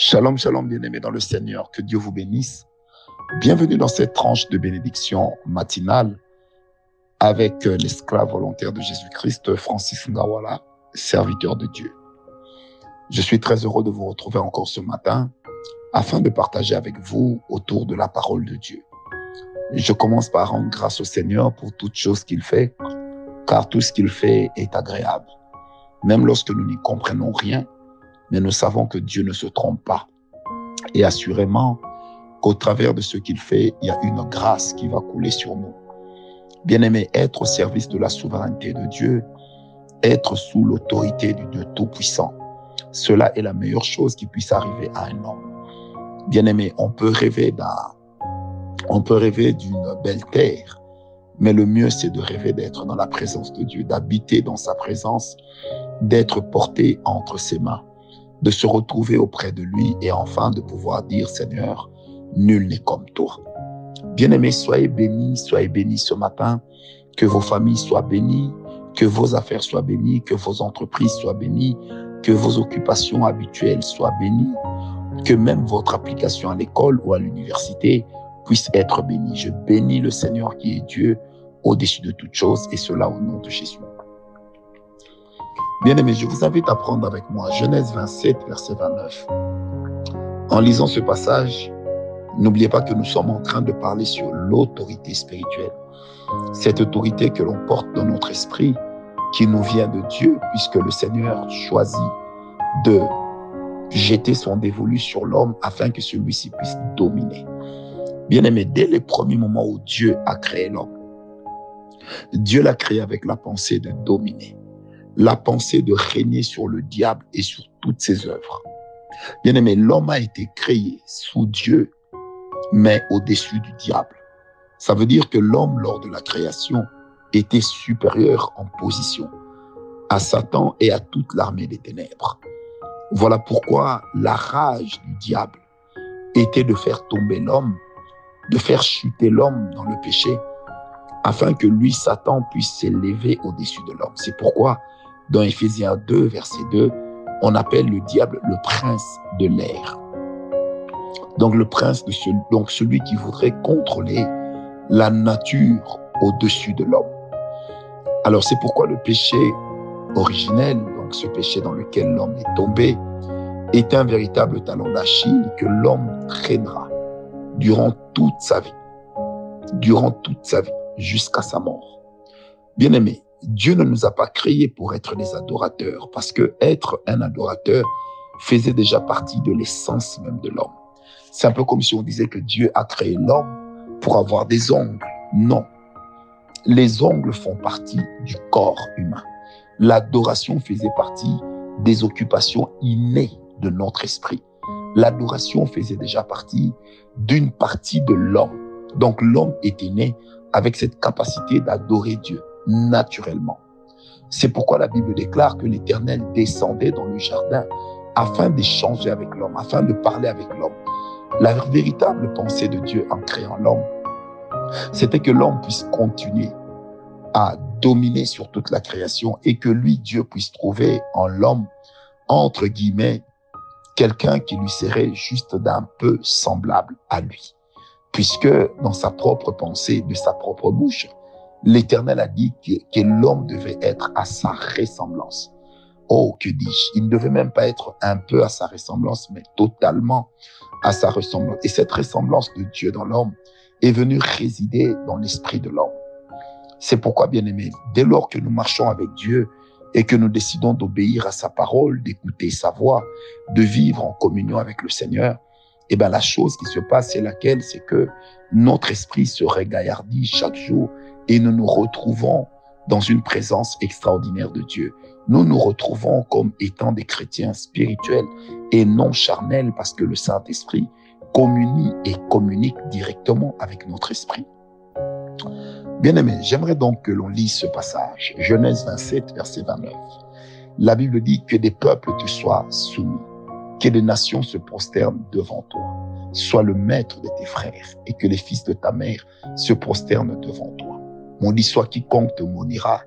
Shalom, shalom, bien-aimés dans le Seigneur, que Dieu vous bénisse. Bienvenue dans cette tranche de bénédiction matinale avec euh, l'esclave volontaire de Jésus-Christ, Francis Ngawala, serviteur de Dieu. Je suis très heureux de vous retrouver encore ce matin afin de partager avec vous autour de la parole de Dieu. Je commence par rendre grâce au Seigneur pour toutes choses qu'il fait, car tout ce qu'il fait est agréable. Même lorsque nous n'y comprenons rien, mais nous savons que Dieu ne se trompe pas. Et assurément qu'au travers de ce qu'il fait, il y a une grâce qui va couler sur nous. Bien-aimé, être au service de la souveraineté de Dieu, être sous l'autorité du Dieu Tout-Puissant, cela est la meilleure chose qui puisse arriver à un homme. Bien-aimé, on peut rêver d'un, on peut rêver d'une belle terre, mais le mieux c'est de rêver d'être dans la présence de Dieu, d'habiter dans sa présence, d'être porté entre ses mains de se retrouver auprès de lui et enfin de pouvoir dire, Seigneur, nul n'est comme toi. Bien-aimés, soyez bénis, soyez bénis ce matin, que vos familles soient bénies, que vos affaires soient bénies, que vos entreprises soient bénies, que vos occupations habituelles soient bénies, que même votre application à l'école ou à l'université puisse être bénie. Je bénis le Seigneur qui est Dieu au-dessus de toutes choses et cela au nom de Jésus. Bien-aimés, je vous invite à prendre avec moi Genèse 27, verset 29. En lisant ce passage, n'oubliez pas que nous sommes en train de parler sur l'autorité spirituelle. Cette autorité que l'on porte dans notre esprit, qui nous vient de Dieu, puisque le Seigneur choisit de jeter son dévolu sur l'homme afin que celui-ci puisse dominer. Bien-aimé, dès les premiers moments où Dieu a créé l'homme, Dieu l'a créé avec la pensée de dominer la pensée de régner sur le diable et sur toutes ses œuvres. Bien aimé, l'homme a été créé sous Dieu, mais au-dessus du diable. Ça veut dire que l'homme, lors de la création, était supérieur en position à Satan et à toute l'armée des ténèbres. Voilà pourquoi la rage du diable était de faire tomber l'homme, de faire chuter l'homme dans le péché, afin que lui, Satan, puisse s'élever au-dessus de l'homme. C'est pourquoi dans Ephésiens 2, verset 2, on appelle le diable le prince de l'air. Donc le prince de celui, donc celui qui voudrait contrôler la nature au-dessus de l'homme. Alors c'est pourquoi le péché originel, donc ce péché dans lequel l'homme est tombé, est un véritable talon d'Achille que l'homme traînera durant toute sa vie, durant toute sa vie, jusqu'à sa mort. Bien aimé, Dieu ne nous a pas créés pour être des adorateurs, parce que être un adorateur faisait déjà partie de l'essence même de l'homme. C'est un peu comme si on disait que Dieu a créé l'homme pour avoir des ongles. Non. Les ongles font partie du corps humain. L'adoration faisait partie des occupations innées de notre esprit. L'adoration faisait déjà partie d'une partie de l'homme. Donc l'homme était né avec cette capacité d'adorer Dieu naturellement. C'est pourquoi la Bible déclare que l'Éternel descendait dans le jardin afin d'échanger avec l'homme, afin de parler avec l'homme. La véritable pensée de Dieu en créant l'homme, c'était que l'homme puisse continuer à dominer sur toute la création et que lui, Dieu, puisse trouver en l'homme, entre guillemets, quelqu'un qui lui serait juste d'un peu semblable à lui. Puisque dans sa propre pensée, de sa propre bouche, L'Éternel a dit que, l'homme devait être à sa ressemblance. Oh, que dis-je? Il ne devait même pas être un peu à sa ressemblance, mais totalement à sa ressemblance. Et cette ressemblance de Dieu dans l'homme est venue résider dans l'esprit de l'homme. C'est pourquoi, bien aimé, dès lors que nous marchons avec Dieu et que nous décidons d'obéir à sa parole, d'écouter sa voix, de vivre en communion avec le Seigneur, eh bien, la chose qui se passe, c'est laquelle? C'est que notre esprit se régaillardit chaque jour et nous nous retrouvons dans une présence extraordinaire de Dieu. Nous nous retrouvons comme étant des chrétiens spirituels et non charnels parce que le Saint-Esprit communie et communique directement avec notre esprit. Bien aimé, j'aimerais donc que l'on lise ce passage, Genèse 27, verset 29. La Bible dit que des peuples te soient soumis, que des nations se prosternent devant toi. Sois le maître de tes frères et que les fils de ta mère se prosternent devant toi. On dit soit quiconque te maudira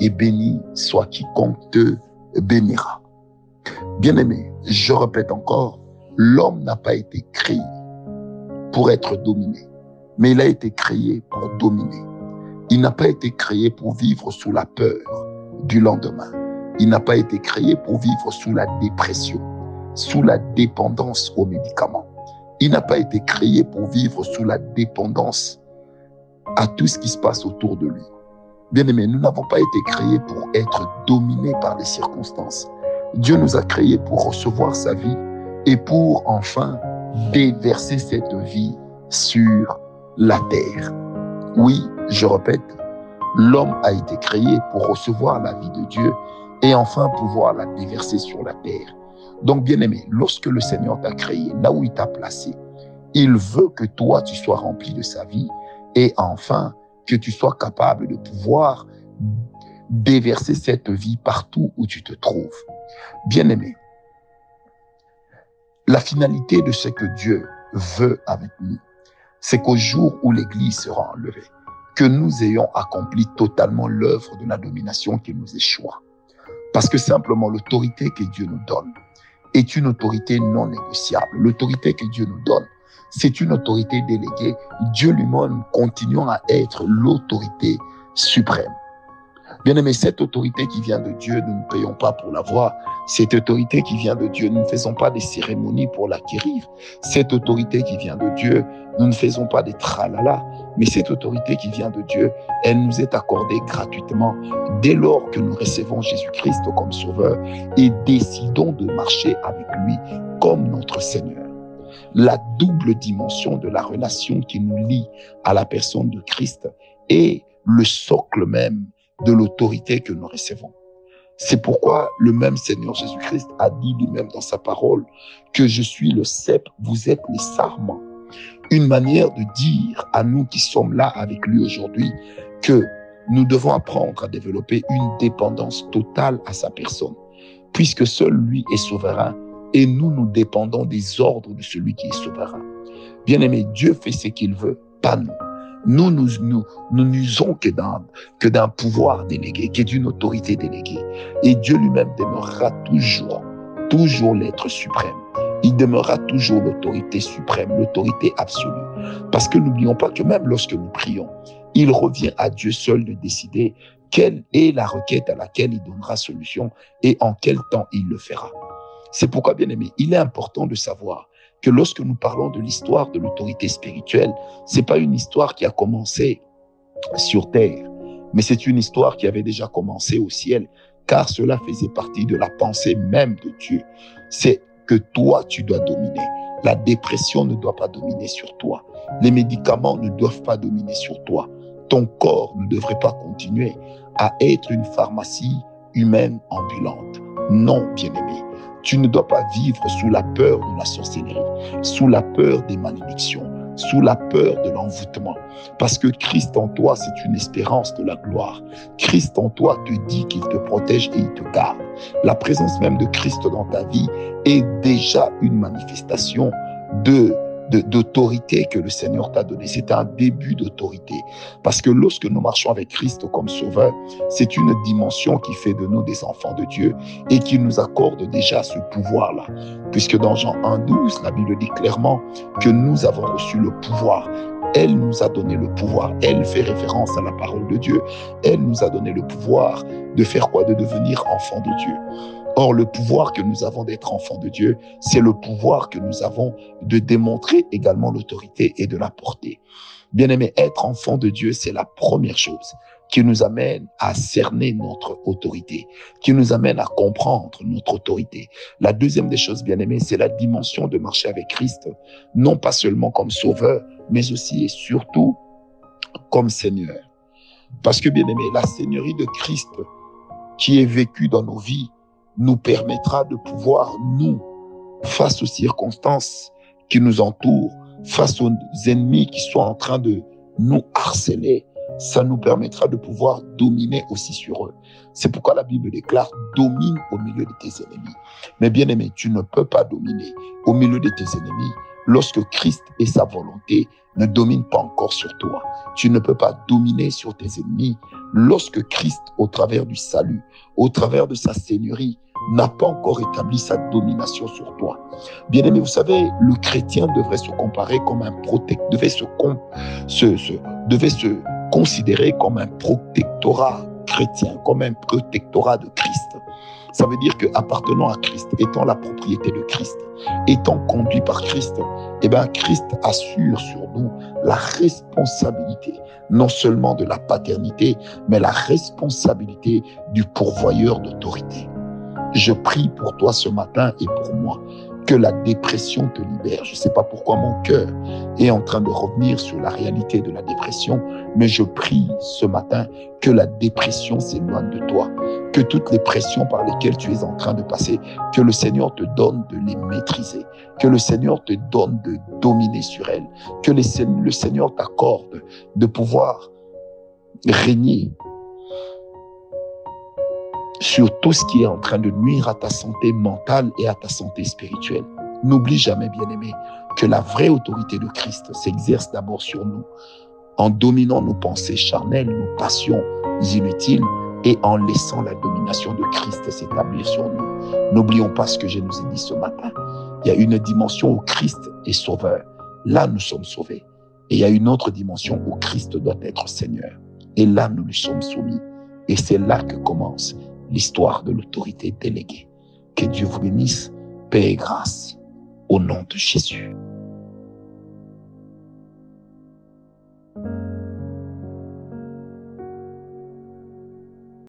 et béni, soit quiconque te bénira. Bien-aimé, je répète encore, l'homme n'a pas été créé pour être dominé, mais il a été créé pour dominer. Il n'a pas été créé pour vivre sous la peur du lendemain. Il n'a pas été créé pour vivre sous la dépression, sous la dépendance aux médicaments. Il n'a pas été créé pour vivre sous la dépendance à tout ce qui se passe autour de lui. Bien aimé, nous n'avons pas été créés pour être dominés par les circonstances. Dieu nous a créés pour recevoir sa vie et pour enfin déverser cette vie sur la terre. Oui, je répète, l'homme a été créé pour recevoir la vie de Dieu et enfin pouvoir la déverser sur la terre. Donc, bien aimé, lorsque le Seigneur t'a créé, là où il t'a placé, il veut que toi, tu sois rempli de sa vie et enfin que tu sois capable de pouvoir déverser cette vie partout où tu te trouves. Bien aimé, la finalité de ce que Dieu veut avec nous, c'est qu'au jour où l'Église sera enlevée, que nous ayons accompli totalement l'œuvre de la domination qui nous échoua. Parce que simplement l'autorité que Dieu nous donne est une autorité non négociable. L'autorité que Dieu nous donne, c'est une autorité déléguée. Dieu lui-même continuant à être l'autorité suprême. Bien aimé, cette autorité qui vient de Dieu, nous ne payons pas pour l'avoir. Cette autorité qui vient de Dieu, nous ne faisons pas des cérémonies pour l'acquérir. Cette autorité qui vient de Dieu, nous ne faisons pas des tralala. Mais cette autorité qui vient de Dieu, elle nous est accordée gratuitement dès lors que nous recevons Jésus-Christ comme Sauveur et décidons de marcher avec lui comme notre Seigneur. La double dimension de la relation qui nous lie à la personne de Christ est le socle même de l'autorité que nous recevons. C'est pourquoi le même Seigneur Jésus-Christ a dit lui-même dans sa parole que je suis le cep, vous êtes les sarments. Une manière de dire à nous qui sommes là avec lui aujourd'hui que nous devons apprendre à développer une dépendance totale à sa personne, puisque seul lui est souverain et nous, nous dépendons des ordres de celui qui est souverain. Bien aimé, Dieu fait ce qu'il veut, pas nous. Nous, nous, nous, nous n'usons que d'un, que d'un pouvoir délégué, que d'une autorité déléguée. Et Dieu lui-même demeurera toujours, toujours l'être suprême. Il demeurera toujours l'autorité suprême, l'autorité absolue. Parce que n'oublions pas que même lorsque nous prions, il revient à Dieu seul de décider quelle est la requête à laquelle il donnera solution et en quel temps il le fera. C'est pourquoi, bien aimé, il est important de savoir que lorsque nous parlons de l'histoire de l'autorité spirituelle, c'est pas une histoire qui a commencé sur terre, mais c'est une histoire qui avait déjà commencé au ciel, car cela faisait partie de la pensée même de Dieu. C'est que toi, tu dois dominer. La dépression ne doit pas dominer sur toi. Les médicaments ne doivent pas dominer sur toi. Ton corps ne devrait pas continuer à être une pharmacie humaine ambulante. Non, bien-aimé. Tu ne dois pas vivre sous la peur de la sorcellerie, sous la peur des malédictions, sous la peur de l'envoûtement. Parce que Christ en toi, c'est une espérance de la gloire. Christ en toi te dit qu'il te protège et il te garde. La présence même de Christ dans ta vie est déjà une manifestation de d'autorité que le Seigneur t'a donné. C'est un début d'autorité. Parce que lorsque nous marchons avec Christ comme sauveur, c'est une dimension qui fait de nous des enfants de Dieu et qui nous accorde déjà ce pouvoir-là. Puisque dans Jean 1.12, la Bible dit clairement que nous avons reçu le pouvoir. Elle nous a donné le pouvoir. Elle fait référence à la parole de Dieu. Elle nous a donné le pouvoir de faire quoi? De devenir enfants de Dieu. Or, le pouvoir que nous avons d'être enfants de Dieu, c'est le pouvoir que nous avons de démontrer également l'autorité et de la porter. Bien aimé, être enfant de Dieu, c'est la première chose qui nous amène à cerner notre autorité, qui nous amène à comprendre notre autorité. La deuxième des choses, bien aimé, c'est la dimension de marcher avec Christ, non pas seulement comme sauveur, mais aussi et surtout comme Seigneur. Parce que, bien aimé, la Seigneurie de Christ qui est vécue dans nos vies, nous permettra de pouvoir, nous, face aux circonstances qui nous entourent, face aux ennemis qui sont en train de nous harceler, ça nous permettra de pouvoir dominer aussi sur eux. C'est pourquoi la Bible déclare, domine au milieu de tes ennemis. Mais bien aimé, tu ne peux pas dominer au milieu de tes ennemis lorsque Christ et sa volonté ne dominent pas encore sur toi. Tu ne peux pas dominer sur tes ennemis lorsque Christ, au travers du salut, au travers de sa seigneurie, n'a pas encore établi sa domination sur toi. Bien aimé, vous savez, le chrétien devrait se comparer comme un protecteur, devait se, se, devait se considérer comme un protectorat chrétien, comme un protectorat de Christ. Ça veut dire que appartenant à Christ, étant la propriété de Christ, étant conduit par Christ, eh bien Christ assure sur nous la responsabilité, non seulement de la paternité, mais la responsabilité du pourvoyeur d'autorité. Je prie pour toi ce matin et pour moi. Que la dépression te libère. Je ne sais pas pourquoi mon cœur est en train de revenir sur la réalité de la dépression, mais je prie ce matin que la dépression s'éloigne de toi, que toutes les pressions par lesquelles tu es en train de passer, que le Seigneur te donne de les maîtriser, que le Seigneur te donne de dominer sur elles, que le Seigneur t'accorde de pouvoir régner sur tout ce qui est en train de nuire à ta santé mentale et à ta santé spirituelle. N'oublie jamais, bien-aimé, que la vraie autorité de Christ s'exerce d'abord sur nous, en dominant nos pensées charnelles, nos passions inutiles, et en laissant la domination de Christ s'établir sur nous. N'oublions pas ce que je nous ai dit ce matin. Il y a une dimension où Christ est sauveur. Là, nous sommes sauvés. Et il y a une autre dimension où Christ doit être Seigneur. Et là, nous lui sommes soumis. Et c'est là que commence l'histoire de l'autorité déléguée. Que Dieu vous bénisse, paix et grâce, au nom de Jésus.